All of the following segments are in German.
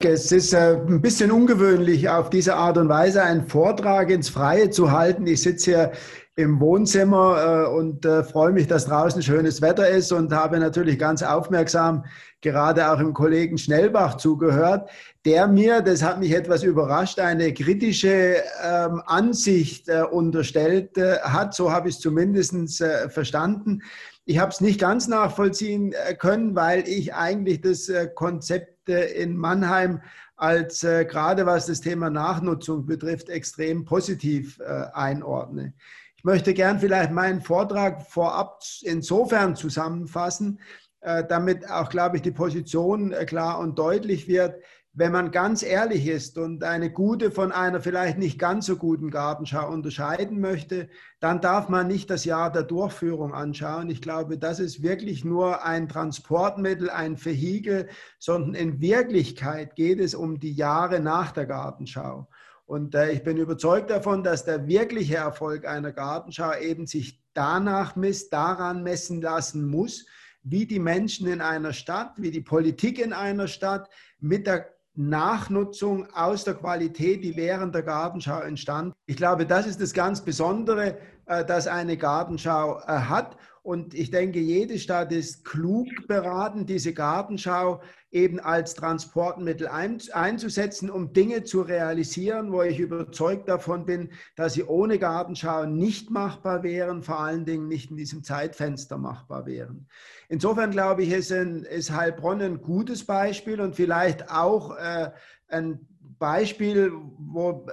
Es ist äh, ein bisschen ungewöhnlich, auf diese Art und Weise einen Vortrag ins Freie zu halten. Ich sitze hier im Wohnzimmer äh, und äh, freue mich, dass draußen schönes Wetter ist und habe natürlich ganz aufmerksam gerade auch im Kollegen Schnellbach zugehört, der mir, das hat mich etwas überrascht, eine kritische ähm, Ansicht unterstellt hat. So habe ich es zumindest verstanden. Ich habe es nicht ganz nachvollziehen können, weil ich eigentlich das Konzept in Mannheim als äh, gerade was das Thema Nachnutzung betrifft, extrem positiv äh, einordne. Ich möchte gern vielleicht meinen Vortrag vorab insofern zusammenfassen, äh, damit auch, glaube ich, die Position äh, klar und deutlich wird, wenn man ganz ehrlich ist und eine gute von einer vielleicht nicht ganz so guten Gartenschau unterscheiden möchte, dann darf man nicht das Jahr der Durchführung anschauen. Ich glaube, das ist wirklich nur ein Transportmittel, ein Vehikel, sondern in Wirklichkeit geht es um die Jahre nach der Gartenschau. Und äh, ich bin überzeugt davon, dass der wirkliche Erfolg einer Gartenschau eben sich danach misst, daran messen lassen muss, wie die Menschen in einer Stadt, wie die Politik in einer Stadt mit der Nachnutzung aus der Qualität, die während der Gartenschau entstand. Ich glaube, das ist das ganz Besondere, das eine Gartenschau äh, hat. Und ich denke, jede Stadt ist klug beraten, diese Gartenschau eben als Transportmittel einzusetzen, um Dinge zu realisieren, wo ich überzeugt davon bin, dass sie ohne Gartenschau nicht machbar wären, vor allen Dingen nicht in diesem Zeitfenster machbar wären. Insofern glaube ich, ist, ein, ist Heilbronn ein gutes Beispiel und vielleicht auch äh, ein Beispiel, wo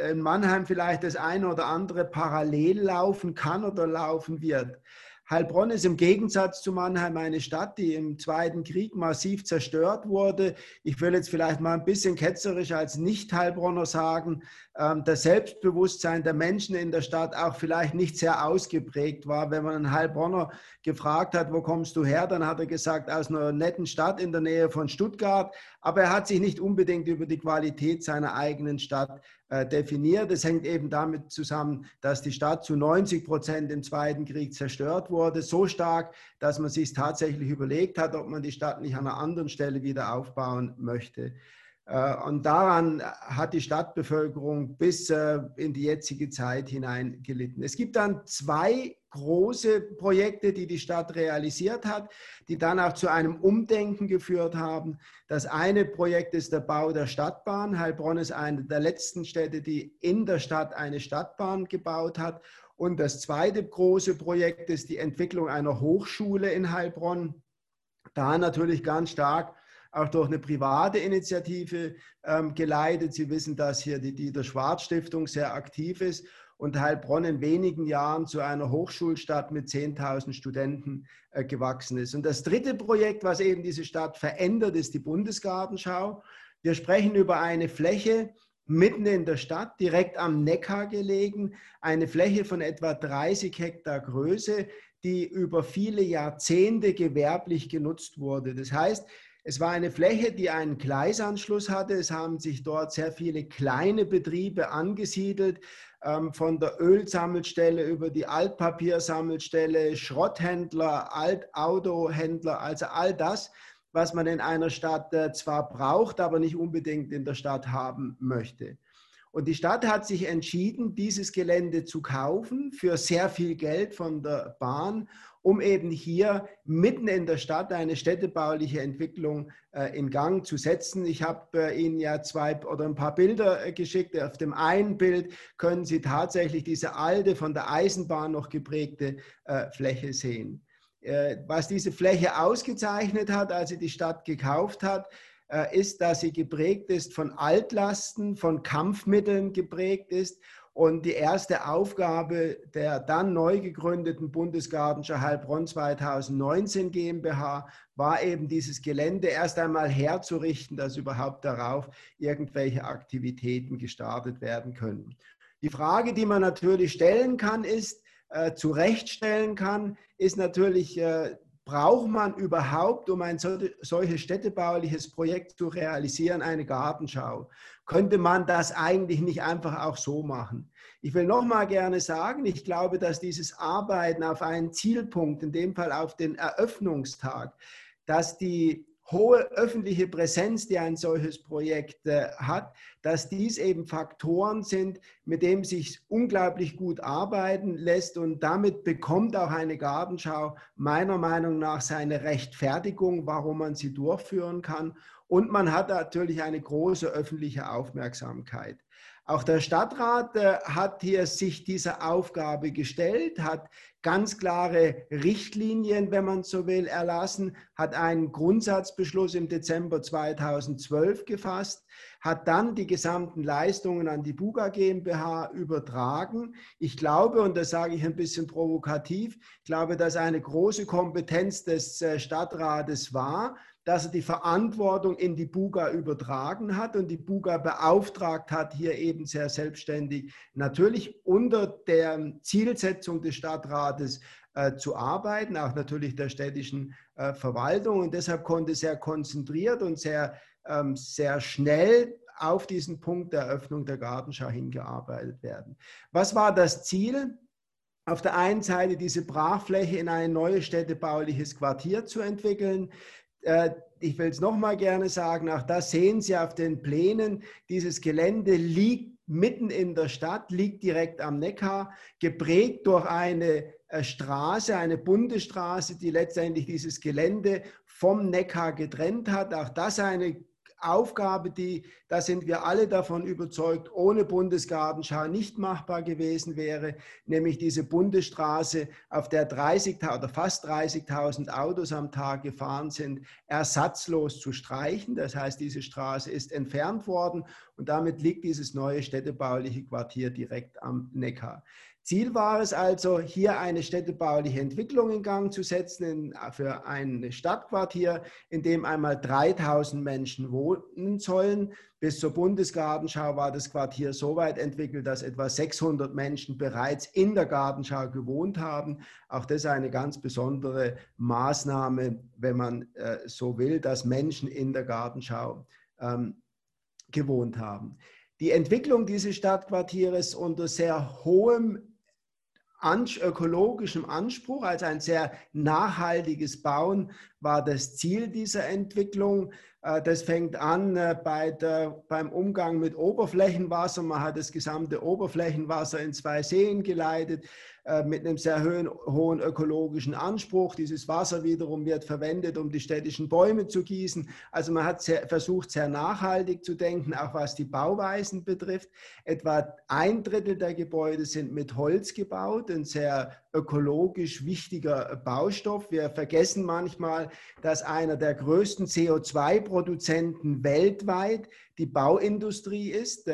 äh, in Mannheim vielleicht das eine oder andere parallel laufen kann oder laufen wird. Heilbronn ist im Gegensatz zu Mannheim eine Stadt, die im Zweiten Krieg massiv zerstört wurde. Ich will jetzt vielleicht mal ein bisschen ketzerisch als Nicht-Heilbronner sagen, das Selbstbewusstsein der Menschen in der Stadt auch vielleicht nicht sehr ausgeprägt war. Wenn man einen Heilbronner gefragt hat, wo kommst du her, dann hat er gesagt, aus einer netten Stadt in der Nähe von Stuttgart. Aber er hat sich nicht unbedingt über die Qualität seiner eigenen Stadt äh, definiert. Es hängt eben damit zusammen, dass die Stadt zu 90 Prozent im Zweiten Krieg zerstört wurde. So stark, dass man sich tatsächlich überlegt hat, ob man die Stadt nicht an einer anderen Stelle wieder aufbauen möchte. Äh, und daran hat die Stadtbevölkerung bis äh, in die jetzige Zeit hinein gelitten. Es gibt dann zwei große Projekte, die die Stadt realisiert hat, die dann auch zu einem Umdenken geführt haben. Das eine Projekt ist der Bau der Stadtbahn. Heilbronn ist eine der letzten Städte, die in der Stadt eine Stadtbahn gebaut hat. Und das zweite große Projekt ist die Entwicklung einer Hochschule in Heilbronn. Da natürlich ganz stark auch durch eine private Initiative ähm, geleitet. Sie wissen, dass hier die Dieter Schwarz Stiftung sehr aktiv ist und Heilbronn in wenigen Jahren zu einer Hochschulstadt mit 10.000 Studenten äh, gewachsen ist. Und das dritte Projekt, was eben diese Stadt verändert, ist die Bundesgartenschau. Wir sprechen über eine Fläche, mitten in der Stadt, direkt am Neckar gelegen, eine Fläche von etwa 30 Hektar Größe, die über viele Jahrzehnte gewerblich genutzt wurde. Das heißt, es war eine Fläche, die einen Gleisanschluss hatte. Es haben sich dort sehr viele kleine Betriebe angesiedelt, ähm, von der Ölsammelstelle über die Altpapiersammelstelle, Schrotthändler, Altautohändler, also all das, was man in einer Stadt äh, zwar braucht, aber nicht unbedingt in der Stadt haben möchte. Und die Stadt hat sich entschieden, dieses Gelände zu kaufen für sehr viel Geld von der Bahn um eben hier mitten in der Stadt eine städtebauliche Entwicklung äh, in Gang zu setzen. Ich habe äh, Ihnen ja zwei oder ein paar Bilder äh, geschickt. Auf dem einen Bild können Sie tatsächlich diese alte, von der Eisenbahn noch geprägte Fläche sehen. Was diese Fläche ausgezeichnet hat, als sie die Stadt gekauft hat, ist, dass sie geprägt ist von Altlasten, von Kampfmitteln geprägt ist und die erste Aufgabe der dann neu gegründeten Bundesgartenschau Heilbronn 2019 GmbH war eben dieses Gelände erst einmal herzurichten, dass überhaupt darauf irgendwelche Aktivitäten gestartet werden können. Die Frage, die man natürlich stellen kann, ist, äh, zurechtstellen kann, ist natürlich, äh, braucht man überhaupt, um ein solches städtebauliches Projekt zu realisieren, eine Gartenschau? Könnte man das eigentlich nicht einfach auch so machen? Ich will noch mal gerne sagen, ich glaube, dass dieses Arbeiten auf einen Zielpunkt, in dem Fall auf den Eröffnungstag, dass die hohe öffentliche Präsenz, die ein solches Projekt äh, hat, dass dies eben Faktoren sind, mit denen sich unglaublich gut arbeiten lässt und damit bekommt auch eine Gartenschau meiner Meinung nach seine Rechtfertigung, warum man sie durchführen kann. Und man hat natürlich eine große öffentliche Aufmerksamkeit. Auch der Stadtrat äh, hat hier sich dieser Aufgabe gestellt, hat ganz klare Richtlinien, wenn man so will, erlassen, hat einen Grundsatzbeschluss im Dezember 2012 gefasst, hat dann die gesamten Leistungen an die Buga GmbH übertragen. Ich glaube, und das sage ich ein bisschen provokativ, ich glaube, dass eine große Kompetenz des äh, Stadtrates war, dass er die Verantwortung in die Buga übertragen hat und die Buga beauftragt hat, hier eben sehr selbstständig, natürlich unter der Zielsetzung des Stadtrates äh, zu arbeiten, auch natürlich der städtischen äh, Verwaltung. Und deshalb konnte sehr konzentriert und sehr, ähm, sehr schnell auf diesen Punkt der Eröffnung der Gartenschau hingearbeitet werden. Was war das Ziel? auf der einen Seite diese Brachfläche in ein neues städtebauliches Quartier zu entwickeln, äh, ich will es nochmal gerne sagen, auch das sehen Sie auf den Plänen. Dieses Gelände liegt mitten in der Stadt, liegt direkt am Neckar, geprägt durch eine äh, Straße, eine Bundesstraße, die letztendlich dieses Gelände vom Neckar getrennt hat. Auch das eine Aufgabe, die, da sind wir alle davon überzeugt, ohne Bundesgartenschau nicht machbar gewesen wäre, nämlich diese Bundesstraße, auf der 30.000 oder fast 30.000 Autos am Tag gefahren sind, ersatzlos zu streichen. Das heißt, diese Straße ist entfernt worden und damit liegt dieses neue städtebauliche Quartier direkt am Neckar. Ziel war es also, hier eine städtebauliche Entwicklung in Gang zu setzen in, für ein Stadtquartier, in dem einmal 3000 Menschen wohnen sollen. Bis zur Bundesgartenschau war das Quartier so weit entwickelt, dass etwa 600 Menschen bereits in der Gartenschau gewohnt haben. Auch das ist eine ganz besondere Maßnahme, wenn man äh, so will, dass Menschen in der Gartenschau ähm, gewohnt haben. Die Entwicklung dieses Stadtquartieres unter sehr hohem ökologischem Anspruch, also ein sehr nachhaltiges Bauen, war das Ziel dieser Entwicklung. Äh, das fängt an äh, bei der, beim Umgang mit Oberflächenwasser. Man hat das gesamte Oberflächenwasser in zwei Seen geleitet. Äh, mit einem sehr hohen, ökologischen Anspruch. Dieses Wasser wiederum wird verwendet, um die städtischen Bäume zu gießen. Also man hat sehr, versucht, sehr nachhaltig zu denken, auch was die Bauweisen betrifft. Etwa ein Drittel der Gebäude sind mit Holz gebaut, ein sehr ökologisch wichtiger Baustoff. Wir vergessen manchmal, dass einer der größten CO2-Produzenten weltweit die Bauindustrie ist.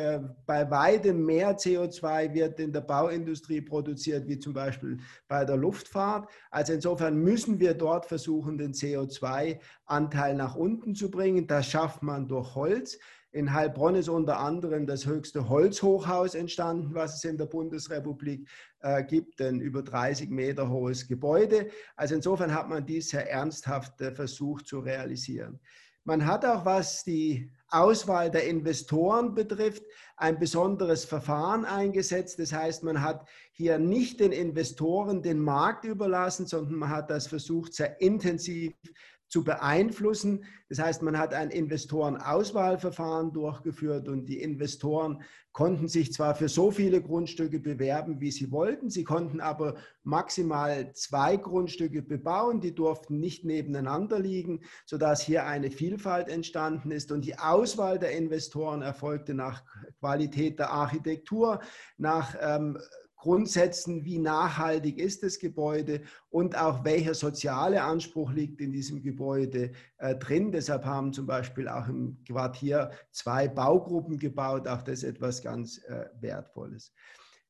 Bei weitem mehr CO2 wird in der Bauindustrie produziert, wie zum Beispiel bei der Luftfahrt. Also insofern müssen wir dort versuchen, den CO2-Anteil nach unten zu bringen. Das schafft man durch Holz. In Heilbronn ist unter anderem das höchste Holzhochhaus entstanden, was es in der Bundesrepublik äh, gibt, ein über 30 Meter hohes Gebäude. Also insofern hat man dies sehr ernsthaft äh, versucht zu realisieren. Man hat auch, was die Auswahl der Investoren betrifft, ein besonderes Verfahren eingesetzt. Das heißt, man hat hier nicht den Investoren den Markt überlassen, sondern man hat das versucht, sehr intensiv zu beeinflussen. Das heißt, man hat ein Investorenauswahlverfahren durchgeführt und die Investoren konnten sich zwar für so viele Grundstücke bewerben, wie sie wollten, sie konnten aber maximal zwei Grundstücke bebauen, die durften nicht nebeneinander liegen, sodass hier eine Vielfalt entstanden ist und die Auswahl der Investoren erfolgte nach Qualität der Architektur, nach ähm, Grundsätzen, wie nachhaltig ist das Gebäude und auch welcher soziale Anspruch liegt in diesem Gebäude äh, drin. Deshalb haben zum Beispiel auch im Quartier zwei Baugruppen gebaut, auch das etwas ganz äh, Wertvolles.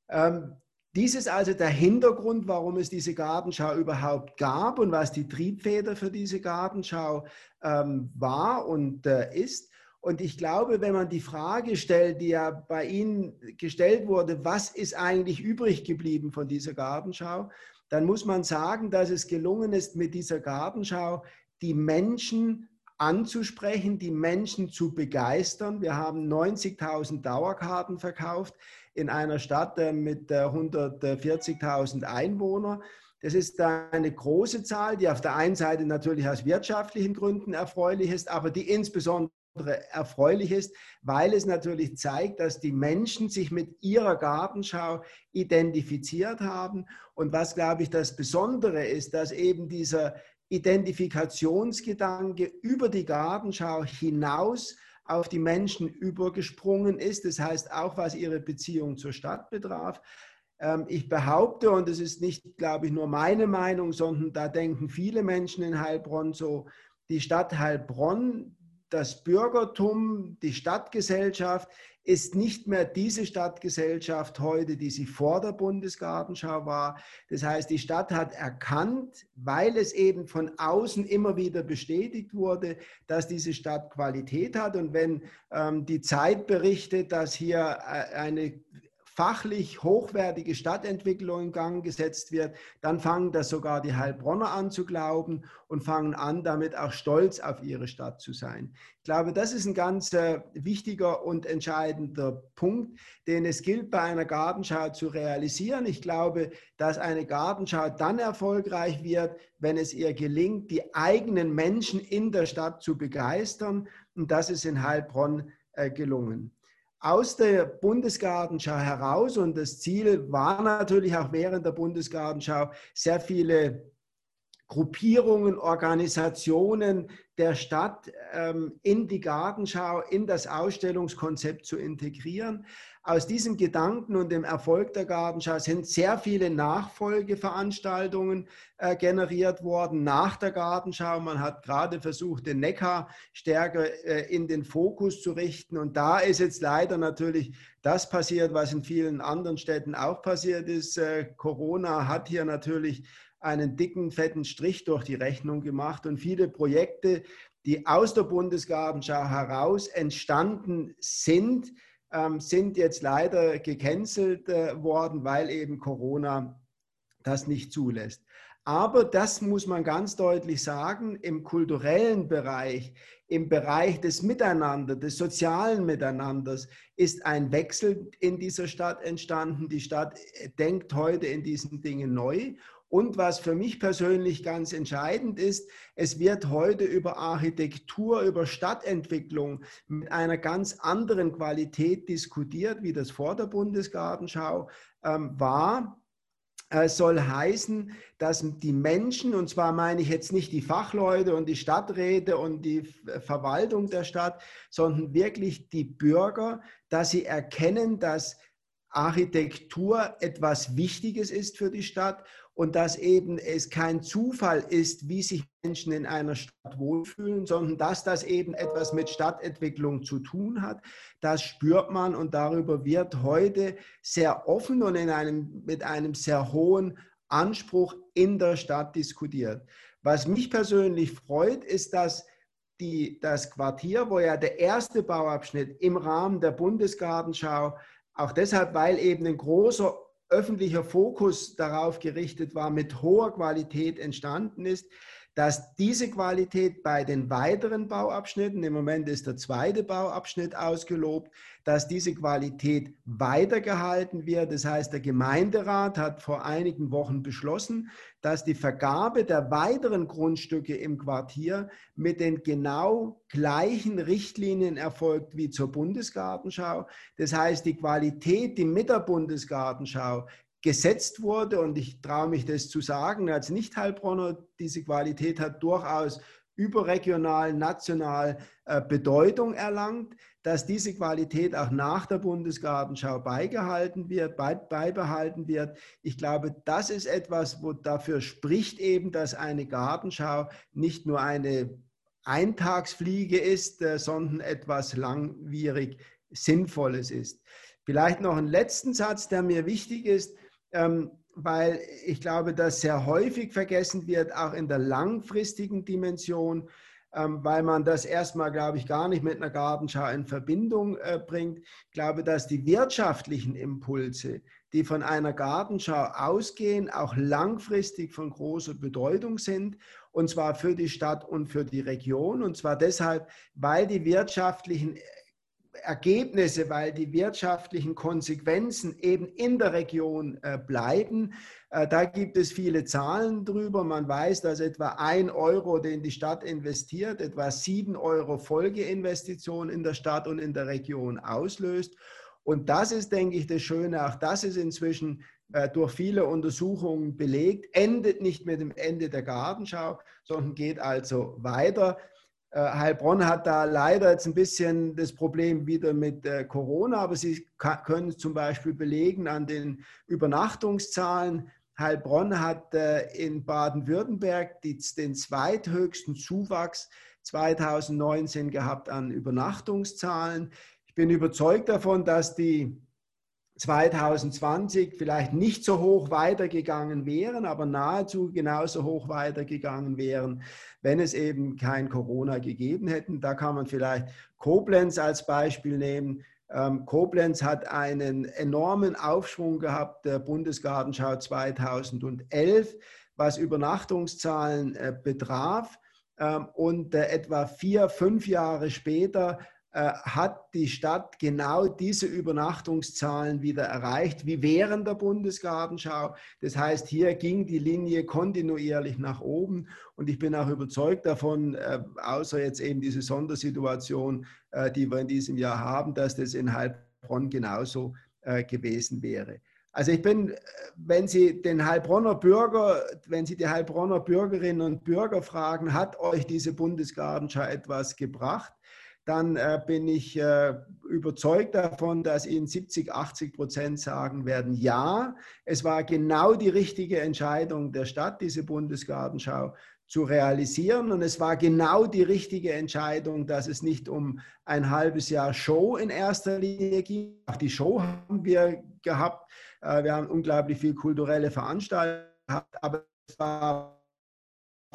Ähm, dies ist also der Hintergrund, warum es diese Gartenschau überhaupt gab und was die Triebfeder für diese Gartenschau ähm, war und äh, ist. Und ich glaube, wenn man die Frage stellt, die ja bei Ihnen gestellt wurde, was ist eigentlich übrig geblieben von dieser Gartenschau, dann muss man sagen, dass es gelungen ist, mit dieser Gartenschau die Menschen anzusprechen, die Menschen zu begeistern. Wir haben 90.000 Dauerkarten verkauft in einer Stadt äh, mit 140.000 äh, Einwohnern. Das ist eine große Zahl, die auf der einen Seite natürlich aus wirtschaftlichen Gründen erfreulich ist, aber die insbesondere erfreulich ist, weil es natürlich zeigt, dass die Menschen sich mit ihrer Gartenschau identifiziert haben. Und was, glaube ich, das Besondere ist, dass eben dieser Identifikationsgedanke über die Gartenschau hinaus auf die Menschen übergesprungen ist. Das heißt auch, was ihre Beziehung zur Stadt betraf. Ähm, ich behaupte, und es ist nicht, glaube ich, nur meine Meinung, sondern da denken viele Menschen in Heilbronn so, die Stadt Heilbronn, das Bürgertum, die Stadtgesellschaft ist nicht mehr diese Stadtgesellschaft heute, die sie vor der Bundesgartenschau war. Das heißt, die Stadt hat erkannt, weil es eben von außen immer wieder bestätigt wurde, dass diese Stadt Qualität hat. Und wenn ähm, die Zeit berichtet, dass hier äh, eine fachlich hochwertige Stadtentwicklung in Gang gesetzt wird, dann fangen das sogar die Heilbronner an zu glauben und fangen an, damit auch stolz auf ihre Stadt zu sein. Ich glaube, das ist ein ganz äh, wichtiger und entscheidender Punkt, den es gilt bei einer Gartenschau zu realisieren. Ich glaube, dass eine Gartenschau dann erfolgreich wird, wenn es ihr gelingt, die eigenen Menschen in der Stadt zu begeistern. Und das ist in Heilbronn äh, gelungen aus der Bundesgartenschau heraus und das Ziel war natürlich auch während der Bundesgartenschau sehr viele Gruppierungen, Organisationen der Stadt ähm, in die Gartenschau, in das Ausstellungskonzept zu integrieren. Aus diesem Gedanken und dem Erfolg der Gartenschau sind sehr viele Nachfolgeveranstaltungen äh, generiert worden nach der Gartenschau. Man hat gerade versucht, den Neckar stärker äh, in den Fokus zu richten. Und da ist jetzt leider natürlich das passiert, was in vielen anderen Städten auch passiert ist. Äh, Corona hat hier natürlich einen dicken, fetten Strich durch die Rechnung gemacht und viele Projekte, die aus der Bundesgartenschau heraus entstanden sind, ähm, sind jetzt leider gecancelt äh, worden, weil eben Corona das nicht zulässt. Aber das muss man ganz deutlich sagen, im kulturellen Bereich, im Bereich des Miteinander, des sozialen Miteinanders ist ein Wechsel in dieser Stadt entstanden. Die Stadt denkt heute in diesen Dingen neu und was für mich persönlich ganz entscheidend ist, es wird heute über Architektur, über Stadtentwicklung mit einer ganz anderen Qualität diskutiert, wie das vor der Bundesgartenschau ähm, war. Äh, soll heißen, dass die Menschen, und zwar meine ich jetzt nicht die Fachleute und die Stadträte und die Verwaltung der Stadt, sondern wirklich die Bürger, dass sie erkennen, dass Architektur etwas Wichtiges ist für die Stadt und dass eben es kein Zufall ist, wie sich Menschen in einer Stadt wohlfühlen, sondern dass das eben etwas mit Stadtentwicklung zu tun hat. Das spürt man und darüber wird heute sehr offen und in einem, mit einem sehr hohen Anspruch in der Stadt diskutiert. Was mich persönlich freut, ist, dass die, das Quartier, wo ja der erste Bauabschnitt im Rahmen der Bundesgartenschau, auch deshalb, weil eben ein großer öffentlicher Fokus darauf gerichtet war, mit hoher Qualität entstanden ist, dass diese Qualität bei den weiteren Bauabschnitten, im Moment ist der zweite Bauabschnitt ausgelobt, dass diese Qualität weitergehalten wird. Das heißt, der Gemeinderat hat vor einigen Wochen beschlossen, dass die Vergabe der weiteren Grundstücke im Quartier mit den genau gleichen Richtlinien erfolgt wie zur Bundesgartenschau. Das heißt, die Qualität, die mit der Bundesgartenschau gesetzt wurde. Und ich traue mich das zu sagen, als Nicht-Heilbronner, diese Qualität hat durchaus überregional, national äh, Bedeutung erlangt, dass diese Qualität auch nach der Bundesgartenschau beigehalten wird, beibehalten wird. Ich glaube, das ist etwas, wo dafür spricht eben, dass eine Gartenschau nicht nur eine Eintagsfliege ist, äh, sondern etwas langwierig Sinnvolles ist. Vielleicht noch einen letzten Satz, der mir wichtig ist weil ich glaube, dass sehr häufig vergessen wird, auch in der langfristigen Dimension, ähm, weil man das erstmal, glaube ich, gar nicht mit einer Gartenschau in Verbindung äh, bringt. Ich glaube, dass die wirtschaftlichen Impulse, die von einer Gartenschau ausgehen, auch langfristig von großer Bedeutung sind, und zwar für die Stadt und für die Region. Und zwar deshalb, weil die wirtschaftlichen Ergebnisse, weil die wirtschaftlichen Konsequenzen eben in der Region äh, bleiben. Äh, da gibt es viele Zahlen drüber. Man weiß, dass etwa ein Euro, den die Stadt investiert, etwa sieben Euro Folgeinvestitionen in der Stadt und in der Region auslöst. Und das ist, denke ich, das Schöne. Auch das ist inzwischen äh, durch viele Untersuchungen belegt, endet nicht mit dem Ende der Gartenschau, sondern geht also weiter. Äh, Heilbronn hat da leider jetzt ein bisschen das Problem wieder mit äh, Corona, aber Sie können zum Beispiel belegen an den Übernachtungszahlen. Heilbronn hat in Baden-Württemberg den zweithöchsten Zuwachs 2019 gehabt an Übernachtungszahlen. Ich bin überzeugt davon, dass die 2020 vielleicht nicht so hoch weitergegangen wären, aber nahezu genauso hoch weitergegangen wären, wenn es eben kein Corona gegeben hätten. Da kann man vielleicht Koblenz als Beispiel nehmen. Ähm, Koblenz hat einen enormen Aufschwung gehabt der Bundesgartenschau 2011, was Übernachtungszahlen äh, betraf. Ähm, und äh, etwa vier, fünf Jahre später hat die Stadt genau diese Übernachtungszahlen wieder erreicht, wie während der Bundesgartenschau. Das heißt, hier ging die Linie kontinuierlich nach oben und ich bin auch überzeugt davon, äh, außer jetzt eben diese Sondersituation, äh, die wir in diesem Jahr haben, dass das in Heilbronn genauso gewesen wäre. Also ich bin, wenn Sie den Heilbronner Bürger, wenn Sie die Heilbronner Bürgerinnen und Bürger fragen, hat euch diese Bundesgartenschau etwas gebracht? Dann äh, bin ich äh, überzeugt davon, dass Ihnen 70, 80 Prozent sagen werden, ja, es war genau die richtige Entscheidung der Stadt, diese Bundesgartenschau zu realisieren. Und es war genau die richtige Entscheidung, dass es nicht um ein halbes Jahr Show in erster Linie ging. Auch die Show haben wir gehabt. Äh, wir haben unglaublich viel kulturelle Veranstaltungen gehabt, aber es war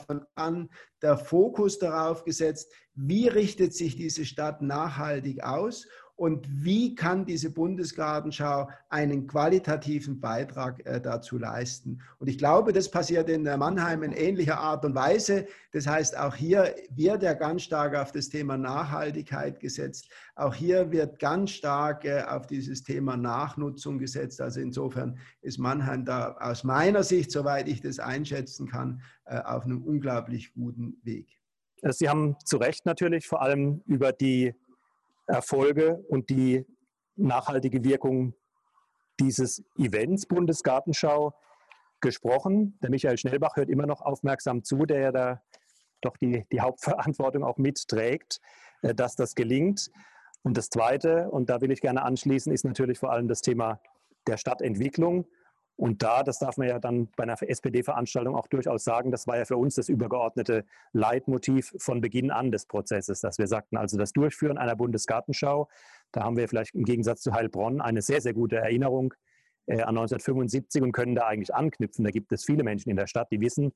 von an der Fokus darauf gesetzt, wie richtet sich diese Stadt nachhaltig aus und wie kann diese Bundesgartenschau einen qualitativen Beitrag äh, dazu leisten. Und ich glaube, das passiert in Mannheim in ähnlicher Art und Weise. Das heißt, auch hier wird ja ganz stark auf das Thema Nachhaltigkeit gesetzt. Auch hier wird ganz stark äh, auf dieses Thema Nachnutzung gesetzt. Also insofern ist Mannheim da aus meiner Sicht, soweit ich das einschätzen kann, äh, auf einem unglaublich guten Weg. Sie haben zu Recht natürlich vor allem über die Erfolge und die nachhaltige Wirkung dieses Events Bundesgartenschau gesprochen. Der Michael Schnellbach hört immer noch aufmerksam zu, der ja da doch die, die Hauptverantwortung auch mitträgt, äh, dass das gelingt. Und das Zweite, und da will ich gerne anschließen, ist natürlich vor allem das Thema der Stadtentwicklung. Und da, das darf man ja dann bei einer SPD-Veranstaltung auch durchaus sagen, das war ja für uns das übergeordnete Leitmotiv von Beginn an des Prozesses, dass wir sagten, also das Durchführen einer Bundesgartenschau, da haben wir vielleicht im Gegensatz zu Heilbronn eine sehr, sehr gute Erinnerung äh, an 1975 und können da eigentlich anknüpfen. Da gibt es viele Menschen in der Stadt, die wissen,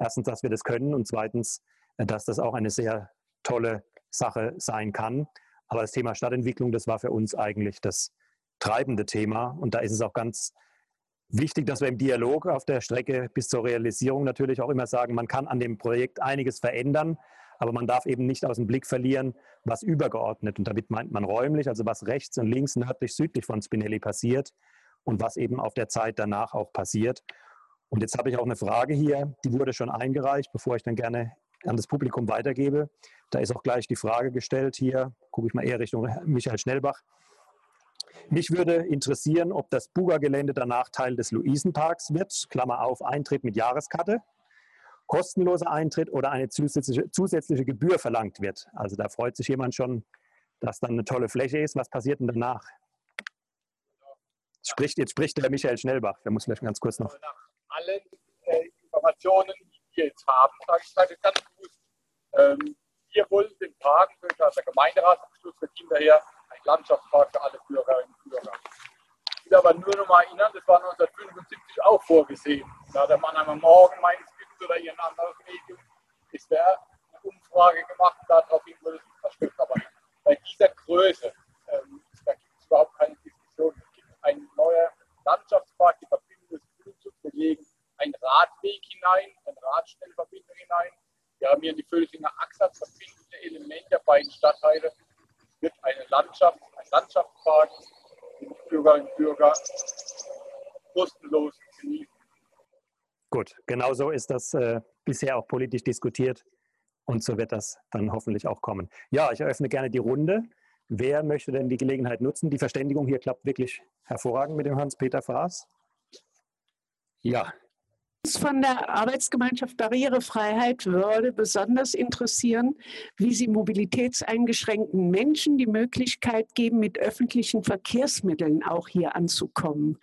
erstens, dass wir das können und zweitens, äh, dass das auch eine sehr tolle Sache sein kann. Aber das Thema Stadtentwicklung, das war für uns eigentlich das treibende Thema. Und da ist es auch ganz Wichtig, dass wir im Dialog auf der Strecke bis zur Realisierung natürlich auch immer sagen, man kann an dem Projekt einiges verändern, aber man darf eben nicht aus dem Blick verlieren, was übergeordnet, und damit meint man räumlich, also was rechts und links, nördlich, südlich von Spinelli passiert und was eben auf der Zeit danach auch passiert. Und jetzt habe ich auch eine Frage hier, die wurde schon eingereicht, bevor ich dann gerne an das Publikum weitergebe. Da ist auch gleich die Frage gestellt hier, gucke ich mal eher Richtung Michael Schnellbach. Mich würde interessieren, ob das Buga-Gelände danach Teil des Luisenparks wird, Klammer auf, Eintritt mit Jahreskarte, kostenloser Eintritt oder eine zusätzliche, zusätzliche Gebühr verlangt wird. Also da freut sich jemand schon, dass dann eine tolle Fläche ist. Was passiert denn danach? Jetzt spricht, jetzt spricht der Michael Schnellbach. Der muss vielleicht ganz kurz noch. Nach allen äh, Informationen, die wir jetzt haben, sage ich sage ganz bewusst, ähm, wir wollen den Park durch der Gemeinderatsbeschluss wird hinterher Landschaftspark für alle Bürgerinnen und Bürger. Ich will aber nur noch mal erinnern, das war 1975 auch vorgesehen. Da hat der Mannheimer Morgen meines Wissens oder ihren anderes Medium, ist der eine Umfrage gemacht und daraufhin wurde es verstimmt. Aber bei dieser Größe, ähm, da gibt es überhaupt keine Diskussion. Es gibt ein neuer Landschaftspark, die Verbindung des. Wir legen einen Radweg hinein, eine Radschnellverbindung hinein. Wir haben hier die Völklinger Achse verbindende Element der beiden Stadtteile wird eine Landschaft, Landschaftspark Bürgerinnen und Bürger kostenlos genießen. Gut, genau so ist das äh, bisher auch politisch diskutiert und so wird das dann hoffentlich auch kommen. Ja, ich eröffne gerne die Runde. Wer möchte denn die Gelegenheit nutzen? Die Verständigung hier klappt wirklich hervorragend mit dem Hans-Peter Fraß. Ja. Von der Arbeitsgemeinschaft Barrierefreiheit würde besonders interessieren, wie Sie mobilitätseingeschränkten Menschen die Möglichkeit geben, mit öffentlichen Verkehrsmitteln auch hier anzukommen.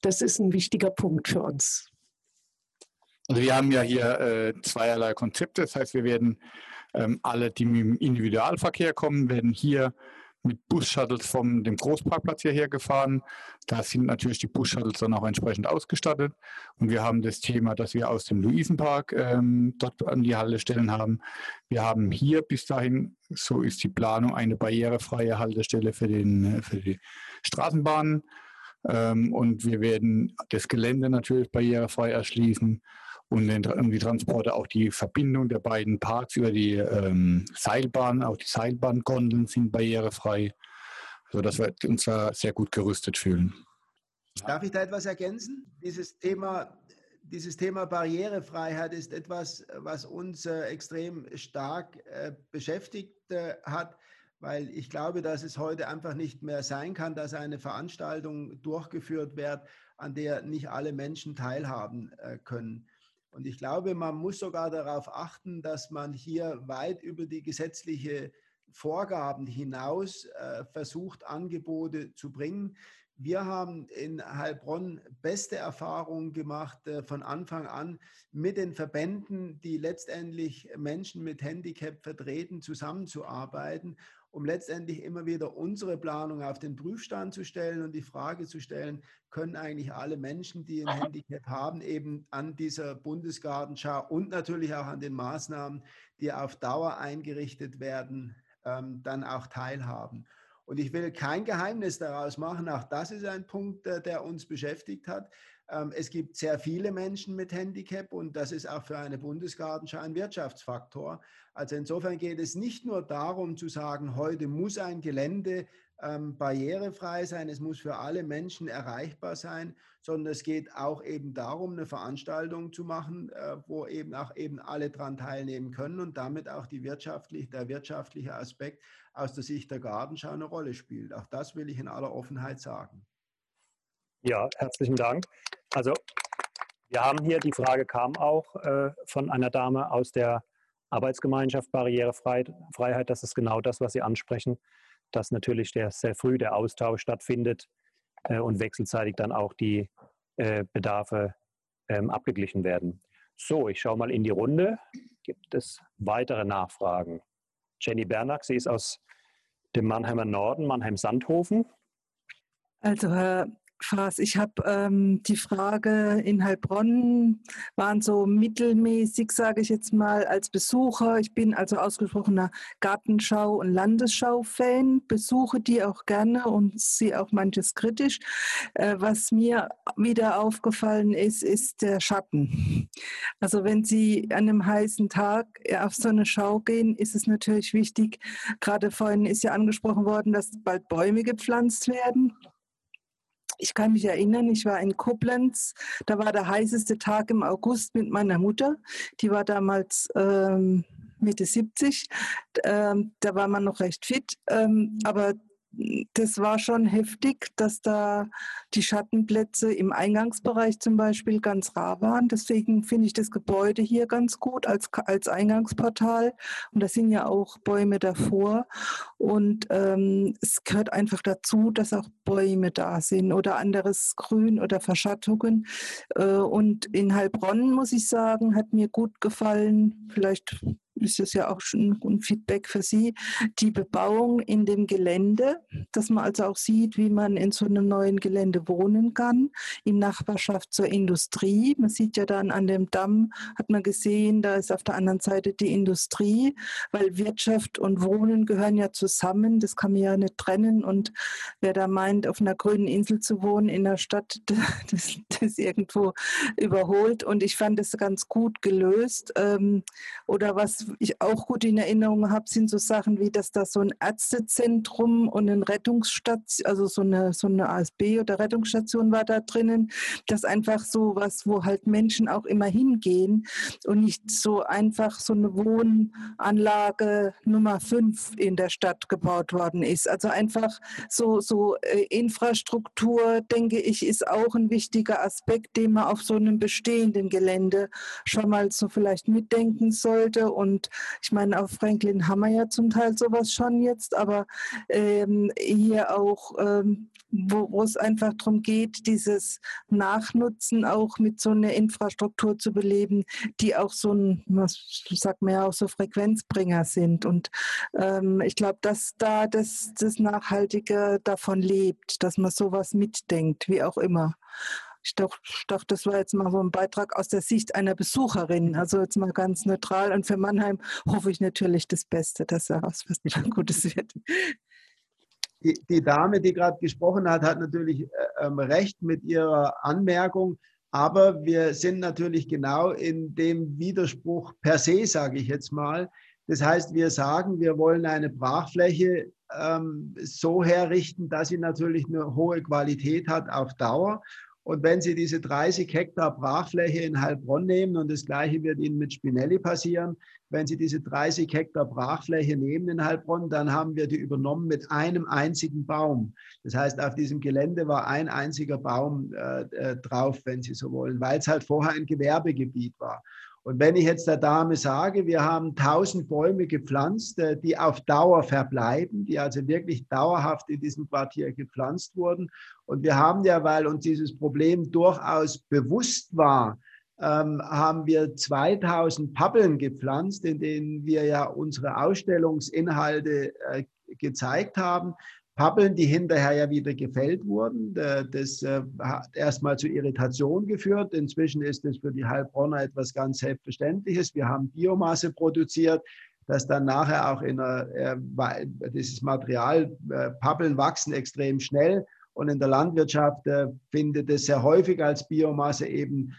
Das ist ein wichtiger Punkt für uns. Also wir haben ja hier äh, zweierlei Konzepte. Das heißt, wir werden ähm, alle, die dem Individualverkehr kommen, werden hier mit Bus-Shuttles vom dem Großparkplatz hierher gefahren. Da sind natürlich die Bus-Shuttles dann auch entsprechend ausgestattet. Und wir haben das Thema, dass wir aus dem Luisenpark ähm, dort an die Haltestellen haben. Wir haben hier bis dahin, so ist die Planung, eine barrierefreie Haltestelle für, den, für die Straßenbahnen. Ähm, und wir werden das Gelände natürlich barrierefrei erschließen und den, die Transporte, auch die Verbindung der beiden Parks über die ähm, Seilbahn, auch die Seilbahngondeln sind barrierefrei, sodass wir uns da sehr gut gerüstet fühlen. Darf ich da etwas ergänzen? Dieses Thema, dieses Thema Barrierefreiheit ist etwas, was uns äh, extrem stark äh, beschäftigt äh, hat, weil ich glaube, dass es heute einfach nicht mehr sein kann, dass eine Veranstaltung durchgeführt wird, an der nicht alle Menschen teilhaben äh, können. Und ich glaube, man muss sogar darauf achten, dass man hier weit über die gesetzliche Vorgaben hinaus äh, versucht, Angebote zu bringen. Wir haben in Heilbronn beste Erfahrungen gemacht äh, von Anfang an mit den Verbänden, die letztendlich Menschen mit Handicap vertreten, zusammenzuarbeiten um letztendlich immer wieder unsere Planung auf den Prüfstand zu stellen und die Frage zu stellen, können eigentlich alle Menschen, die ein Handicap haben, eben an dieser Bundesgartenschau und natürlich auch an den Maßnahmen, die auf Dauer eingerichtet werden, ähm, dann auch teilhaben. Und ich will kein Geheimnis daraus machen, auch das ist ein Punkt, der uns beschäftigt hat. Ähm, es gibt sehr viele Menschen mit Handicap und das ist auch für eine Bundesgartenschau ein Wirtschaftsfaktor. Also insofern geht es nicht nur darum zu sagen, heute muss ein Gelände ähm, barrierefrei sein, es muss für alle Menschen erreichbar sein, sondern es geht auch eben darum, eine Veranstaltung zu machen, äh, wo eben auch eben alle daran teilnehmen können und damit auch die wirtschaftlich, der wirtschaftliche Aspekt aus der Sicht der Gartenschau eine Rolle spielt. Auch das will ich in aller Offenheit sagen. Ja, herzlichen Dank. Also wir haben hier, die Frage kam auch äh, von einer Dame aus der Arbeitsgemeinschaft Barrierefreiheit. Das ist genau das, was Sie ansprechen, dass natürlich der, sehr früh der Austausch stattfindet äh, und wechselseitig dann auch die äh, Bedarfe ähm, abgeglichen werden. So, ich schaue mal in die Runde. Gibt es weitere Nachfragen? Jenny Bernack, sie ist aus dem Mannheimer Norden, Mannheim-Sandhofen. Also Herr Fass. Ich habe ähm, die Frage in Heilbronn waren so mittelmäßig, sage ich jetzt mal, als Besucher. Ich bin also ausgesprochener Gartenschau- und Landesschau-Fan, besuche die auch gerne und sehe auch manches kritisch. Äh, was mir wieder aufgefallen ist, ist der Schatten. Also wenn Sie an einem heißen Tag auf so eine Schau gehen, ist es natürlich wichtig, gerade vorhin ist ja angesprochen worden, dass bald Bäume gepflanzt werden. Ich kann mich erinnern, ich war in Koblenz, da war der heißeste Tag im August mit meiner Mutter. Die war damals ähm, Mitte 70. Ähm, da war man noch recht fit. Ähm, aber das war schon heftig, dass da die Schattenplätze im Eingangsbereich zum Beispiel ganz rar waren. Deswegen finde ich das Gebäude hier ganz gut als, als Eingangsportal. Und da sind ja auch Bäume davor. Und ähm, es gehört einfach dazu, dass auch Bäume da sind oder anderes Grün oder Verschattungen. Äh, und in Heilbronn, muss ich sagen, hat mir gut gefallen. Vielleicht ist das ja auch schon ein Feedback für Sie, die Bebauung in dem Gelände, dass man also auch sieht, wie man in so einem neuen Gelände wohnen kann, in Nachbarschaft zur Industrie. Man sieht ja dann an dem Damm, hat man gesehen, da ist auf der anderen Seite die Industrie, weil Wirtschaft und Wohnen gehören ja zusammen, das kann man ja nicht trennen und wer da meint, auf einer grünen Insel zu wohnen in der Stadt, das, das irgendwo überholt und ich fand das ganz gut gelöst. Ähm, oder was, ich auch gut in Erinnerung habe, sind so Sachen wie, dass da so ein Ärztezentrum und ein Rettungsstation, also so eine, so eine ASB oder Rettungsstation war da drinnen. Das einfach so was, wo halt Menschen auch immer hingehen und nicht so einfach so eine Wohnanlage Nummer 5 in der Stadt gebaut worden ist. Also einfach so, so äh, Infrastruktur, denke ich, ist auch ein wichtiger Aspekt, den man auf so einem bestehenden Gelände schon mal so vielleicht mitdenken sollte. Und ich meine, auf Franklin haben wir ja zum Teil sowas schon jetzt, aber ähm, hier auch, ähm, wo, wo es einfach darum geht, dieses Nachnutzen auch mit so einer Infrastruktur zu beleben, die auch so ein, was sagt man ja auch so Frequenzbringer sind. Und ähm, ich glaube, dass da das, das Nachhaltige davon lebt, dass man sowas mitdenkt, wie auch immer. Ich dachte, das war jetzt mal so ein Beitrag aus der Sicht einer Besucherin. Also jetzt mal ganz neutral. Und für Mannheim hoffe ich natürlich das Beste, dass daraus was Gutes wird. Die, die, Dame, die gerade gesprochen hat, hat natürlich äh, ähm, recht mit ihrer Anmerkung. Aber wir sind natürlich genau in dem Widerspruch per se, sage ich jetzt mal. Das heißt, wir sagen, wir wollen eine Brachfläche ähm, so herrichten, dass sie natürlich eine hohe Qualität hat auf Dauer. Und wenn Sie diese 30 Hektar Brachfläche in Heilbronn nehmen, und das Gleiche wird Ihnen mit Spinelli passieren, wenn Sie diese 30 Hektar Brachfläche nehmen in Heilbronn, dann haben wir die übernommen mit einem einzigen Baum. Das heißt, auf diesem Gelände war ein einziger Baum äh, äh drauf, wenn Sie so wollen, weil es halt vorher ein Gewerbegebiet war. Und wenn ich jetzt der Dame sage, wir haben tausend Bäume gepflanzt, äh, die auf Dauer verbleiben, die also wirklich dauerhaft in diesem Quartier gepflanzt wurden. Und wir haben ja, weil uns dieses Problem durchaus bewusst war, ähm, haben wir 2000 Pappeln gepflanzt, in denen wir ja unsere Ausstellungsinhalte äh, gezeigt haben. Pappeln, die hinterher ja wieder gefällt wurden. Das äh, hat erstmal zu Irritation geführt. Inzwischen ist es für die Heilbronner etwas ganz Selbstverständliches. Wir haben Biomasse produziert, das dann nachher auch in einer, äh, dieses Material, äh, Pappeln wachsen extrem schnell. Und in der Landwirtschaft findet es sehr häufig als Biomasse eben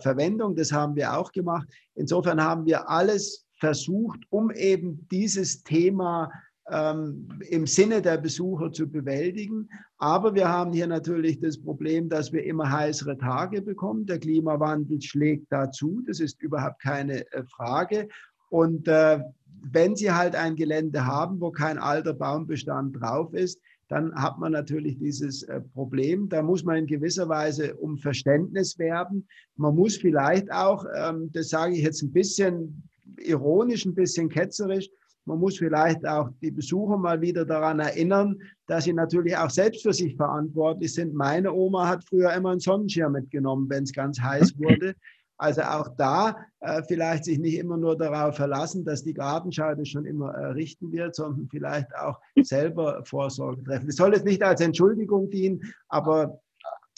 Verwendung. Das haben wir auch gemacht. Insofern haben wir alles versucht, um eben dieses Thema ähm, im Sinne der Besucher zu bewältigen. Aber wir haben hier natürlich das Problem, dass wir immer heißere Tage bekommen. Der Klimawandel schlägt dazu. Das ist überhaupt keine äh, Frage. Und äh, wenn Sie halt ein Gelände haben, wo kein alter Baumbestand drauf ist, dann hat man natürlich dieses äh, Problem. Da muss man in gewisser Weise um Verständnis werben. Man muss vielleicht auch, ähm, das sage ich jetzt ein bisschen ironisch, ein bisschen ketzerisch, man muss vielleicht auch die Besucher mal wieder daran erinnern, dass sie natürlich auch selbst für sich verantwortlich sind. Meine Oma hat früher immer einen Sonnenschirm mitgenommen, wenn es ganz heiß wurde. Also auch da äh, vielleicht sich nicht immer nur darauf verlassen, dass die Gartenschau das schon immer errichten wird, sondern vielleicht auch selber Vorsorge treffen. Das soll jetzt nicht als Entschuldigung dienen, aber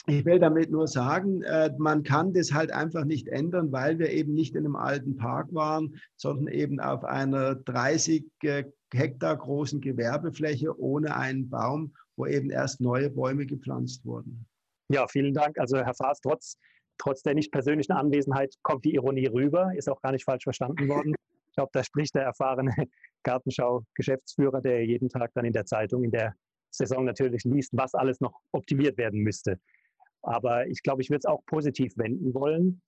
ich will damit nur sagen, äh, man kann das halt einfach nicht ändern, weil wir eben nicht in einem alten Park waren, sondern eben auf einer 30 äh, Hektar großen Gewerbefläche ohne einen Baum, wo eben erst neue Bäume gepflanzt wurden. Ja, vielen Dank. Also Herr Faas, trotz, trotz der nicht persönlichen Anwesenheit kommt die Ironie rüber, ist auch gar nicht falsch verstanden worden. Ich glaube, da spricht der erfahrene Gartenschau-Geschäftsführer, der jeden Tag dann in der Zeitung in der Saison natürlich liest, was alles noch optimiert werden müsste. Aber ich glaube, ich würde es auch positiv wenden wollen,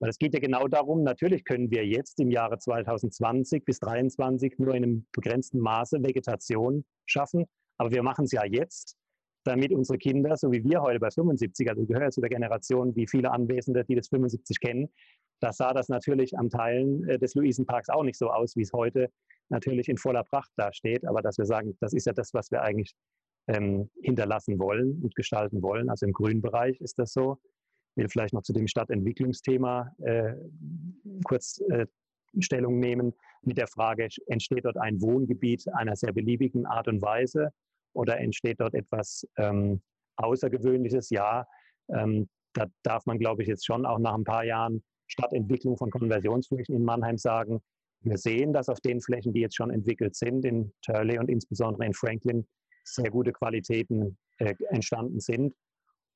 weil es geht ja genau darum, natürlich können wir jetzt im Jahre 2020 bis 2023 nur in einem begrenzten Maße Vegetation schaffen, aber wir machen es ja jetzt, damit unsere Kinder, so wie wir heute bei 75, also gehören zu der Generation, wie viele Anwesende, die das 75 kennen, da sah das natürlich am Teilen äh, des Luisenparks auch nicht so aus, wie es heute natürlich in voller Pracht dasteht. Aber dass wir sagen, das ist ja das, was wir eigentlich ähm, hinterlassen wollen und gestalten wollen. Also im grünen Bereich ist das so. Ich will vielleicht noch zu dem Stadtentwicklungsthema äh, kurz äh, Stellung nehmen mit der Frage, entsteht dort ein Wohngebiet einer sehr beliebigen Art und Weise oder entsteht dort etwas ähm, Außergewöhnliches? Ja, ähm, da darf man, glaube ich, jetzt schon auch nach ein paar Jahren Stadtentwicklung von Konversionsflächen in Mannheim sagen, wir sehen, dass auf den Flächen, die jetzt schon entwickelt sind, in Turley und insbesondere in Franklin, sehr gute Qualitäten äh, entstanden sind.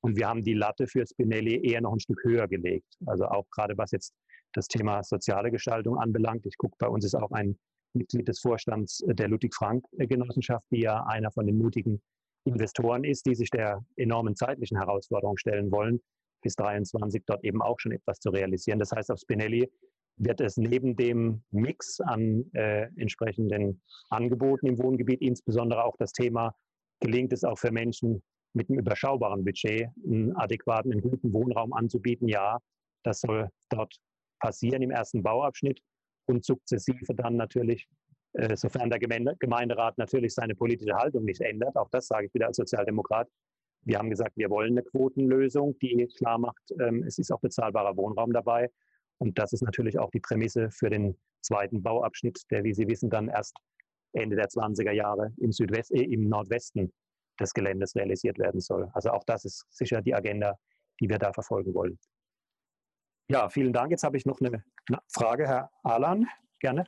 Und wir haben die Latte für Spinelli eher noch ein Stück höher gelegt. Also auch gerade was jetzt das Thema soziale Gestaltung anbelangt. Ich gucke, bei uns ist auch ein Mitglied des Vorstands der Ludwig-Frank-Genossenschaft, die ja einer von den mutigen Investoren ist, die sich der enormen zeitlichen Herausforderung stellen wollen, bis 23 dort eben auch schon etwas zu realisieren. Das heißt, auf Spinelli wird es neben dem Mix an äh, entsprechenden Angeboten im Wohngebiet insbesondere auch das Thema, gelingt es auch für Menschen mit einem überschaubaren Budget einen adäquaten, einen guten Wohnraum anzubieten? Ja, das soll dort passieren im ersten Bauabschnitt und sukzessive dann natürlich, äh, sofern der Gemeinderat natürlich seine politische Haltung nicht ändert, auch das sage ich wieder als Sozialdemokrat, wir haben gesagt, wir wollen eine Quotenlösung, die klar macht, ähm, es ist auch bezahlbarer Wohnraum dabei. Und das ist natürlich auch die Prämisse für den zweiten Bauabschnitt, der, wie Sie wissen, dann erst Ende der 20er Jahre im, Südwest, äh, im Nordwesten des Geländes realisiert werden soll. Also auch das ist sicher die Agenda, die wir da verfolgen wollen. Ja, vielen Dank. Jetzt habe ich noch eine Frage, Herr Alan, gerne.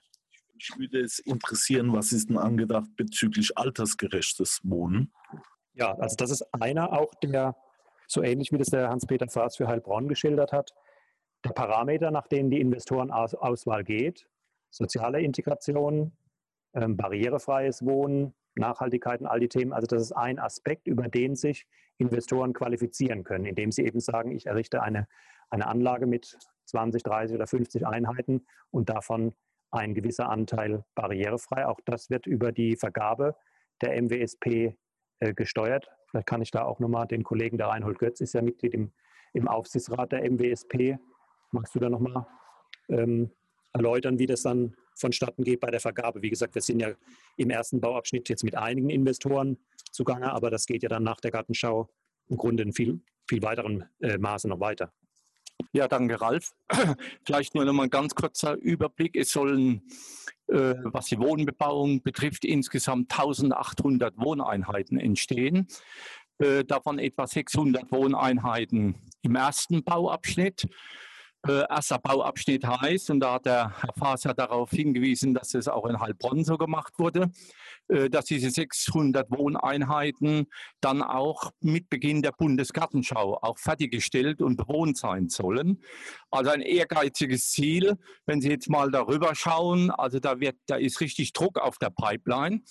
Ich würde es interessieren, was ist denn angedacht bezüglich altersgerechtes Wohnen? Ja, also das ist einer auch der, so ähnlich wie das der Hans-Peter Faas für Heilbronn geschildert hat, der Parameter, nach denen die Investorenauswahl geht. Soziale Integration, ähm, barrierefreies Wohnen, Nachhaltigkeit und all die Themen. Also das ist ein Aspekt, über den sich Investoren qualifizieren können, indem sie eben sagen, ich errichte eine, eine Anlage mit 20, 30 oder 50 Einheiten und davon ein gewisser Anteil barrierefrei. Auch das wird über die Vergabe der MWSP äh, gesteuert. Vielleicht kann ich da auch nochmal den Kollegen, der Reinhold Götz ist ja Mitglied im, im Aufsichtsrat der MWSP. Magst du da nochmal ähm, erläutern, wie das dann vonstatten geht bei der Vergabe? Wie gesagt, wir sind ja im ersten Bauabschnitt jetzt mit einigen Investoren zugange, aber das geht ja dann nach der Gartenschau im Grunde in viel, viel weiteren äh, Maße noch weiter. Ja, danke, Ralf. Vielleicht nur noch mal ein ganz kurzer Überblick. Es sollen, äh, was die Wohnbebauung betrifft, insgesamt 1800 Wohneinheiten entstehen. Äh, davon etwa 600 Wohneinheiten im ersten Bauabschnitt äh, erster Bauabschnitt heißt, und da hat der Herr Faser darauf hingewiesen, dass es auch in Heilbronn so gemacht wurde, äh, dass diese 600 Wohneinheiten dann auch mit Beginn der Bundesgartenschau auch fertiggestellt und bewohnt sein sollen. Also ein ehrgeiziges Ziel, wenn Sie jetzt mal darüber schauen, also da, wird, da ist richtig Druck auf der Pipeline.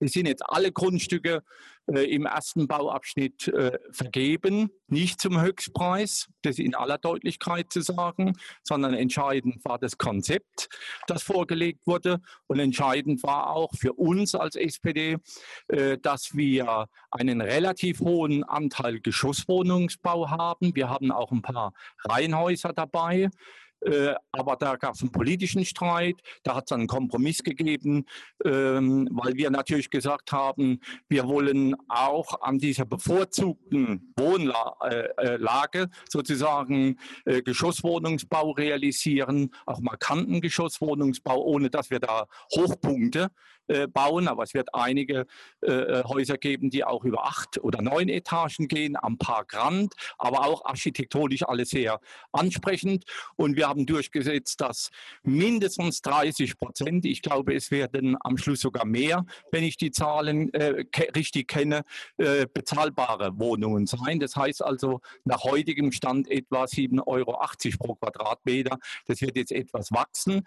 Es sind jetzt alle Grundstücke im ersten Bauabschnitt äh, vergeben, nicht zum Höchstpreis, das in aller Deutlichkeit zu sagen, sondern entscheidend war das Konzept, das vorgelegt wurde und entscheidend war auch für uns als SPD, äh, dass wir einen relativ hohen Anteil Geschosswohnungsbau haben. Wir haben auch ein paar Reihenhäuser dabei. Äh, aber da gab es einen politischen Streit, da hat es einen Kompromiss gegeben, ähm, weil wir natürlich gesagt haben, wir wollen auch an dieser bevorzugten Wohnlage äh, äh, sozusagen Geschosswohnungsbau realisieren, auch markanten Geschosswohnungsbau, ohne dass wir da Hochpunkte äh, bauen, aber es wird einige äh, äh, Häuser geben, die auch über acht oder neun Etagen gehen, am Parkrand, aber auch architektonisch alles sehr ansprechend. Und wir haben durchgesetzt, dass mindestens 30 Prozent, ich glaube, es werden am Schluss sogar mehr, wenn ich die Zahlen äh, ke richtig kenne, äh, bezahlbare Wohnungen sein. Das heißt also nach heutigem Stand etwa 7,80 Euro pro Quadratmeter. Das wird jetzt etwas wachsen,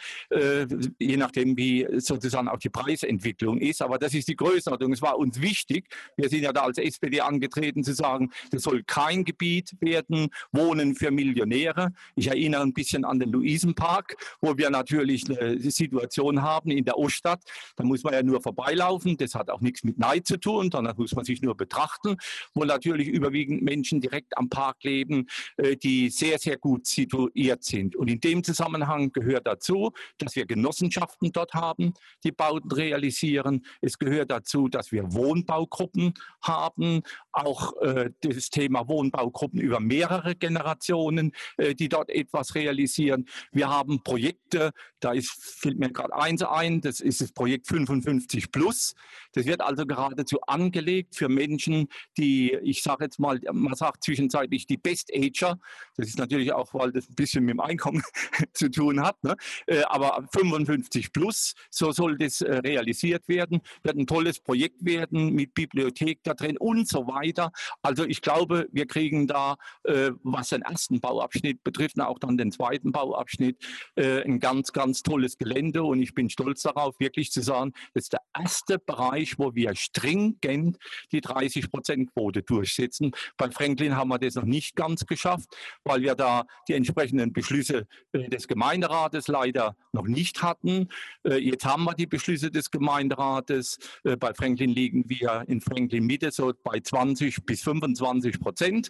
je nachdem, wie sozusagen auch die Preise Entwicklung ist. Aber das ist die Größenordnung. Es war uns wichtig, wir sind ja da als SPD angetreten, zu sagen, das soll kein Gebiet werden, Wohnen für Millionäre. Ich erinnere ein bisschen an den Luisenpark, wo wir natürlich eine Situation haben in der Oststadt. Da muss man ja nur vorbeilaufen. Das hat auch nichts mit Neid zu tun, sondern muss man sich nur betrachten, wo natürlich überwiegend Menschen direkt am Park leben, äh, die sehr, sehr gut situiert sind. Und in dem Zusammenhang gehört dazu, dass wir Genossenschaften dort haben, die Bauten realisieren realisieren. Es gehört dazu, dass wir Wohnbaugruppen haben, auch äh, das Thema Wohnbaugruppen über mehrere Generationen, äh, die dort etwas realisieren. Wir haben Projekte, da ist, fällt mir gerade eins ein, das ist das Projekt 55 Plus. Das wird also geradezu angelegt für Menschen, die, ich sage jetzt mal, man sagt zwischenzeitlich die Best Ager. Das ist natürlich auch, weil das ein bisschen mit dem Einkommen zu tun hat. Ne? Äh, aber 55 Plus, so soll das äh, realisiert werden, wird ein tolles Projekt werden mit Bibliothek da drin und so weiter. Also ich glaube, wir kriegen da, äh, was den ersten Bauabschnitt betrifft, auch dann den zweiten Bauabschnitt, ein ganz, ganz tolles Gelände. Und ich bin stolz darauf, wirklich zu sagen, das ist der erste Bereich, wo wir stringent die 30-Prozent-Quote durchsetzen. Bei Franklin haben wir das noch nicht ganz geschafft, weil wir da die entsprechenden Beschlüsse äh, des Gemeinderates leider noch nicht hatten. Äh, jetzt haben wir die Beschlüsse des Gemeinderates. Äh, bei Franklin liegen wir in Franklin Mitte so bei 20 bis 25 Prozent.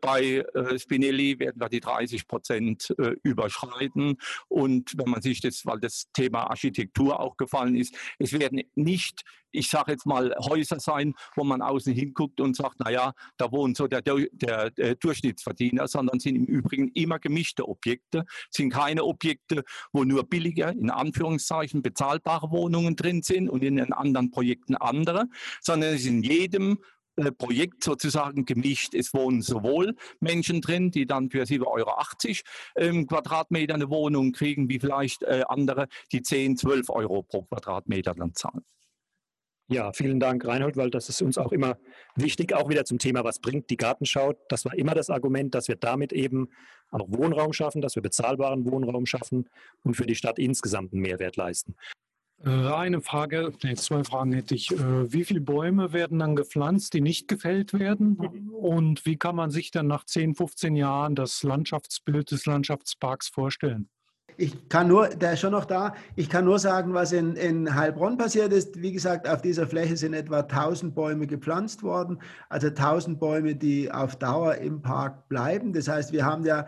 Bei Spinelli werden wir die 30 Prozent überschreiten. Und wenn man sich das, weil das Thema Architektur auch gefallen ist, es werden nicht ich sage jetzt mal, Häuser sein, wo man außen hinguckt und sagt, naja, da wohnt so der, der, der, Durchschnittsverdiener, sondern sind im Übrigen immer gemischte Objekte, sind keine Objekte, wo nur billige, in Anführungszeichen, bezahlbare Wohnungen drin sind und in den anderen Projekten andere, sondern es ist in jedem äh, Projekt sozusagen gemischt. Es wohnen sowohl Menschen drin, die dann für 7,80 Euro ähm, Quadratmeter eine Wohnung kriegen, wie vielleicht äh, andere, die 10, 12 Euro pro Quadratmeter dann zahlen. Ja, vielen Dank, Reinhold, weil das ist uns auch immer wichtig, auch wieder zum Thema, was bringt die Gartenschau. Das war immer das Argument, dass wir damit eben auch Wohnraum schaffen, dass wir bezahlbaren Wohnraum schaffen und für die Stadt insgesamt einen Mehrwert leisten. Äh, eine Frage, nee, zwei Fragen hätte ich. Äh, wie viele Bäume werden dann gepflanzt, die nicht gefällt werden? Und wie kann man sich dann nach 10, 15 Jahren das Landschaftsbild des Landschaftsparks vorstellen? Ich kann nur, der ist schon noch da, ich kann nur sagen, was in, in Heilbronn passiert ist. Wie gesagt, auf dieser Fläche sind etwa 1000 Bäume gepflanzt worden, also 1000 Bäume, die auf Dauer im Park bleiben. Das heißt, wir haben ja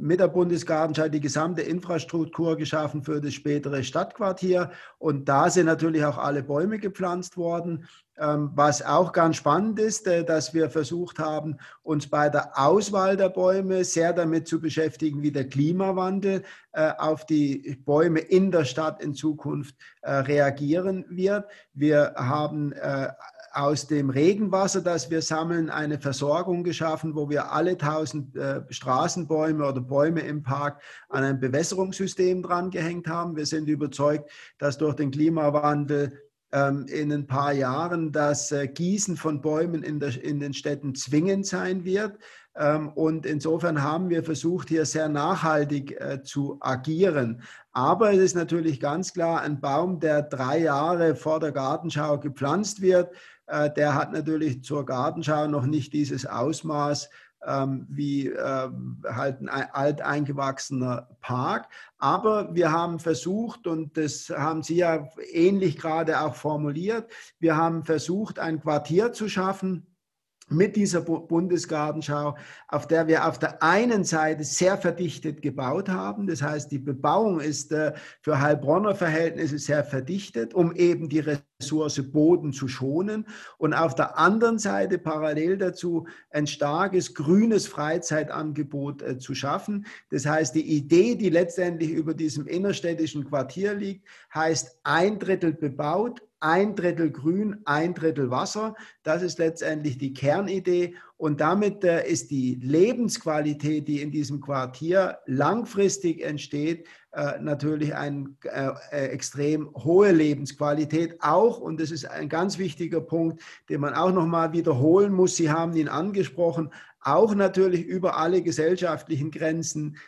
mit der Bundesgartenschau die gesamte Infrastruktur geschaffen für das spätere Stadtquartier. Und da sind natürlich auch alle Bäume gepflanzt worden. Ähm, was auch ganz spannend ist, äh, dass wir versucht haben, uns bei der Auswahl der Bäume sehr damit zu beschäftigen, wie der Klimawandel äh, auf die Bäume in der Stadt in Zukunft äh, reagieren wird. Wir haben aus dem Regenwasser, das wir sammeln, eine Versorgung geschaffen, wo wir alle tausend äh, Straßenbäume oder Bäume im Park an ein Bewässerungssystem dran gehängt haben. Wir sind überzeugt, dass durch den Klimawandel ähm, in ein paar Jahren das äh, Gießen von Bäumen in, der, in den Städten zwingend sein wird. Ähm, und insofern haben wir versucht, hier sehr nachhaltig äh, zu agieren. Aber es ist natürlich ganz klar, ein Baum, der drei Jahre vor der Gartenschau gepflanzt wird, äh, der hat natürlich zur Gartenschau noch nicht dieses Ausmaß ähm, wie ähm, halt ein alteingewachsener Park. Aber wir haben versucht, und das haben Sie ja ähnlich gerade auch formuliert, wir haben versucht, ein Quartier zu schaffen, mit dieser Bundesgartenschau, auf der wir auf der einen Seite sehr verdichtet gebaut haben. Das heißt, die Bebauung ist äh, für Heilbronner Verhältnisse sehr verdichtet, um eben die Ressource Boden zu schonen. Und auf der anderen Seite parallel dazu ein starkes grünes Freizeitangebot äh, zu schaffen. Das heißt, die Idee, die letztendlich über diesem innerstädtischen Quartier liegt, heißt ein Drittel bebaut, ein Drittel Grün, ein Drittel Wasser. Das ist letztendlich die Kernidee. Und damit äh, ist die Lebensqualität, die in diesem Quartier langfristig entsteht, äh, natürlich eine äh, äh, extrem hohe Lebensqualität. Auch, und das ist ein ganz wichtiger Punkt, den man auch nochmal wiederholen muss, Sie haben ihn angesprochen, auch natürlich über alle gesellschaftlichen Grenzen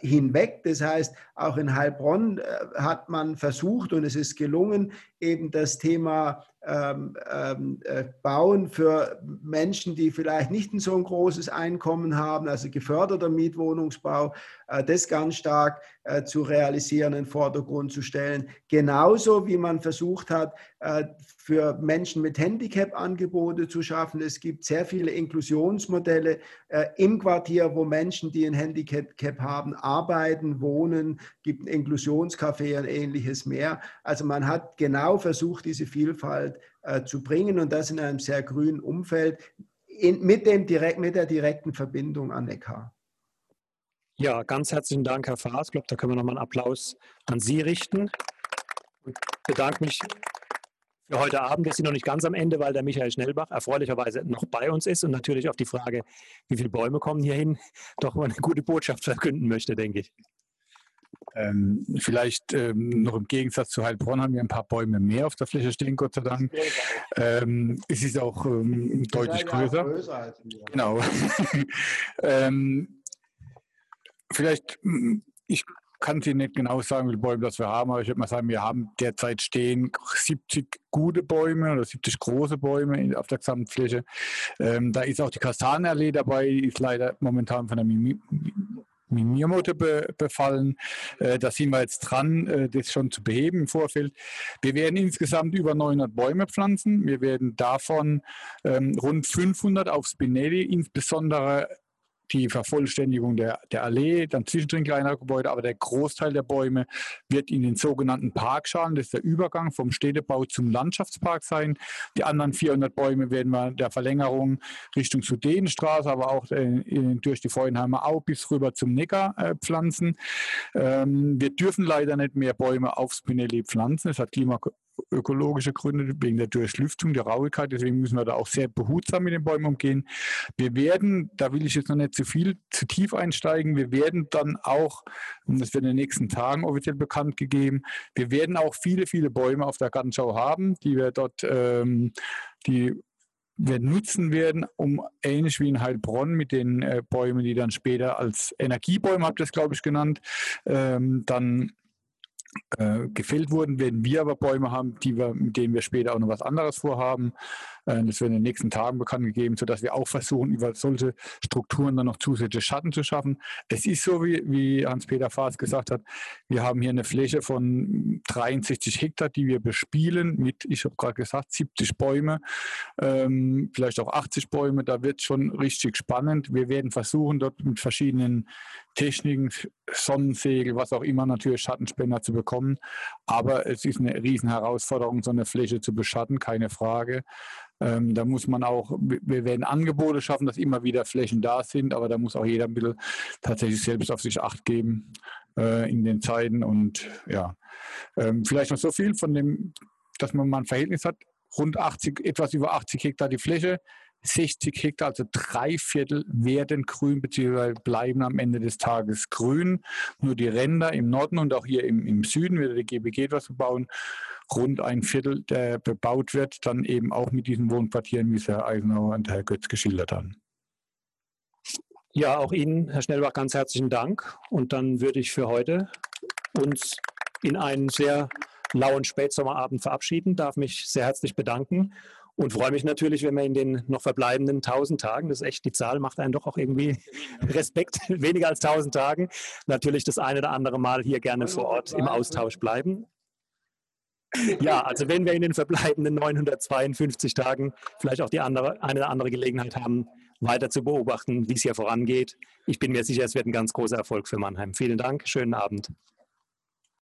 hinweg. Das heißt, auch in Heilbronn äh, hat man versucht und es ist gelungen, eben das Thema ähm, ähm, äh, Bauen für Menschen, die vielleicht nicht ein so ein großes Einkommen haben, also geförderter Mietwohnungsbau, äh, das ganz stark äh, zu realisieren, in den Vordergrund zu stellen. Genauso wie man versucht hat, für Menschen mit Handicap Angebote zu schaffen. Es gibt sehr viele Inklusionsmodelle im Quartier, wo Menschen, die ein Handicap Handicap haben, arbeiten, wohnen, gibt ein Inklusionscafé und ähnliches mehr. Also man hat genau versucht, diese Vielfalt äh, zu bringen und das in einem sehr grünen Umfeld in, mit, dem direkt, mit der direkten Verbindung an Neckar. Ja, ganz herzlichen Dank, Herr Faas. Ich glaube, da können wir nochmal einen Applaus an Sie richten. Ich bedanke mich für heute Abend. Wir sind noch nicht ganz am Ende, weil der Michael Schnellbach erfreulicherweise noch bei uns ist und natürlich auf die Frage, wie viele Bäume kommen hier hin, doch mal eine gute Botschaft verkünden möchte, denke ich. Ähm, vielleicht ähm, noch im Gegensatz zu Heilbronn haben wir ein paar Bäume mehr auf der Fläche stehen, Gott sei Dank. Ähm, es ist auch ähm, deutlich größer. größer genau. Ähm, vielleicht, ich kann Sie nicht genau sagen, wie viele Bäume das wir haben, aber ich würde mal sagen, wir haben derzeit stehen 70 gute Bäume oder 70 große Bäume auf der Gesamtfläche. Ähm, da ist auch die Kastanienallee dabei, ist leider momentan von der Mimiermotte be befallen. Äh, da sind wir jetzt dran, äh, das schon zu beheben im Vorfeld. Wir werden insgesamt über 900 Bäume pflanzen. Wir werden davon ähm, rund 500 auf Spinelli, insbesondere die Vervollständigung der, der Allee, dann zwischendrin kleinere Gebäude, aber der Großteil der Bäume wird in den sogenannten Parkschalen, das ist der Übergang vom Städtebau zum Landschaftspark sein. Die anderen 400 Bäume werden wir der Verlängerung Richtung Sudenstraße, aber auch äh, durch die Freudenheimer Au bis rüber zum Neckar äh, pflanzen. Ähm, wir dürfen leider nicht mehr Bäume auf Spinelli pflanzen. Es hat Klima ökologische Gründe, wegen der Durchlüftung, der Rauigkeit. Deswegen müssen wir da auch sehr behutsam mit den Bäumen umgehen. Wir werden, da will ich jetzt noch nicht zu viel, zu tief einsteigen, wir werden dann auch, und das wird in den nächsten Tagen offiziell bekannt gegeben, wir werden auch viele, viele Bäume auf der Gartenschau haben, die wir dort, ähm, die wir nutzen werden, um ähnlich wie in Heilbronn mit den äh, Bäumen, die dann später als Energiebäume, habt ihr es glaube ich genannt, ähm, dann äh, gefällt wurden, werden wir aber Bäume haben, die wir, mit denen wir später auch noch was anderes vorhaben. Äh, das wird in den nächsten Tagen bekannt gegeben, sodass wir auch versuchen, über solche Strukturen dann noch zusätzliche Schatten zu schaffen. Es ist so, wie, wie Hans-Peter Faas gesagt hat, wir haben hier eine Fläche von 63 Hektar, die wir bespielen mit, ich habe gerade gesagt, 70 Bäume, ähm, vielleicht auch 80 Bäume. Da wird schon richtig spannend. Wir werden versuchen, dort mit verschiedenen Techniken, Sonnensegel, was auch immer, natürlich Schattenspender zu bekommen. Aber es ist eine Riesenherausforderung, so eine Fläche zu beschatten, keine Frage. Ähm, da muss man auch, wir werden Angebote schaffen, dass immer wieder Flächen da sind, aber da muss auch jeder ein bisschen tatsächlich selbst auf sich Acht geben äh, in den Zeiten. Und ja, ähm, vielleicht noch so viel von dem, dass man mal ein Verhältnis hat, rund 80, etwas über 80 Hektar die Fläche, 60 Hektar, also drei Viertel werden grün, beziehungsweise bleiben am Ende des Tages grün. Nur die Ränder im Norden und auch hier im, im Süden wird der GBG etwas bebauen. Rund ein Viertel, der bebaut wird, dann eben auch mit diesen Wohnquartieren, wie es Herr Eisenhower und Herr Götz geschildert haben. Ja, auch Ihnen, Herr Schnellbach, ganz herzlichen Dank. Und dann würde ich für heute uns in einen sehr lauen Spätsommerabend verabschieden, darf mich sehr herzlich bedanken und freue mich natürlich, wenn wir in den noch verbleibenden 1000 Tagen, das ist echt, die Zahl macht einen doch auch irgendwie Respekt, weniger als 1000 Tagen, natürlich das eine oder andere Mal hier gerne vor Ort im Austausch bleiben. Ja, also wenn wir in den verbleibenden 952 Tagen vielleicht auch die andere, eine oder andere Gelegenheit haben, weiter zu beobachten, wie es hier vorangeht. Ich bin mir sicher, es wird ein ganz großer Erfolg für Mannheim. Vielen Dank, schönen Abend.